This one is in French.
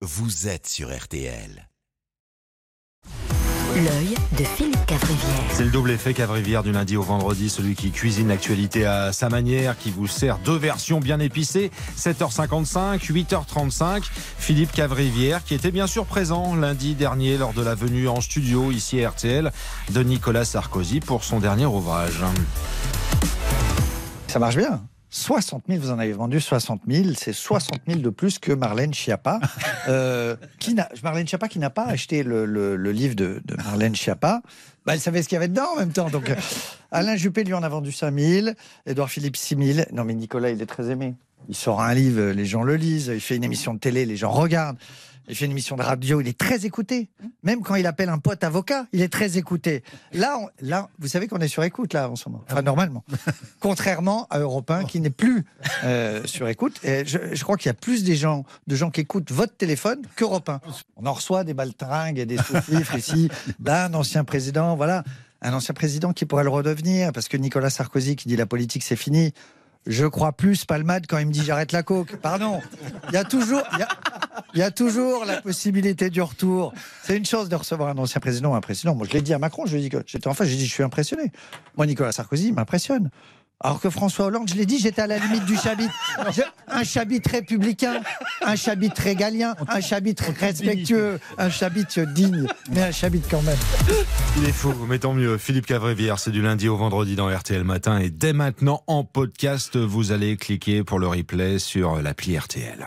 vous êtes sur RTL. L'œil de Philippe Cavrivière. C'est le double effet Cavrivière du lundi au vendredi, celui qui cuisine l'actualité à sa manière, qui vous sert deux versions bien épicées, 7h55, 8h35. Philippe Cavrivière, qui était bien sûr présent lundi dernier lors de la venue en studio ici à RTL de Nicolas Sarkozy pour son dernier ouvrage. Ça marche bien. 60 000, vous en avez vendu 60 000, c'est 60 000 de plus que Marlène Schiappa. Euh, qui n'a, Marlène Schiappa qui n'a pas acheté le, le- le livre de, de Marlène Schiappa, bah, elle savait ce qu'il y avait dedans en même temps. Donc, euh, Alain Juppé lui en a vendu 5 000, Édouard Philippe 6 000. Non mais Nicolas, il est très aimé. Il sort un livre, les gens le lisent, il fait une émission de télé, les gens regardent. Il fait une émission de radio, il est très écouté. Même quand il appelle un pote avocat, il est très écouté. Là, on- là vous savez qu'on est sur écoute, là, en ce moment. Enfin, normalement. Contrairement à Europe 1, qui n'est plus euh, sur écoute. Et je, je crois qu'il y a plus des gens, de gens qui écoutent votre téléphone qu'Europe 1. On en reçoit des baltringues et des sous-fifres ici d'un ancien président, voilà. Un ancien président qui pourrait le redevenir, parce que Nicolas Sarkozy qui dit la politique c'est fini. Je crois plus Palmade quand il me dit j'arrête la coke. Pardon. Il y a toujours, il y a, il y a toujours la possibilité du retour. C'est une chance de recevoir un ancien président ou un président. Moi, je l'ai dit à Macron, je lui ai dit que j'étais enfin, j'ai dit je suis impressionné. Moi, Nicolas Sarkozy il m'impressionne. Alors que François Hollande, je l'ai dit, j'étais à la limite du chabit. Je- un chabit républicain, un chabit régalien, un chabit respectueux, un chabit digne, mais un chabit quand même. Il est fou, mais tant mieux. Philippe Cavrivière, c'est du lundi au vendredi dans RTL Matin et dès maintenant en podcast, vous allez cliquer pour le replay sur l'appli RTL.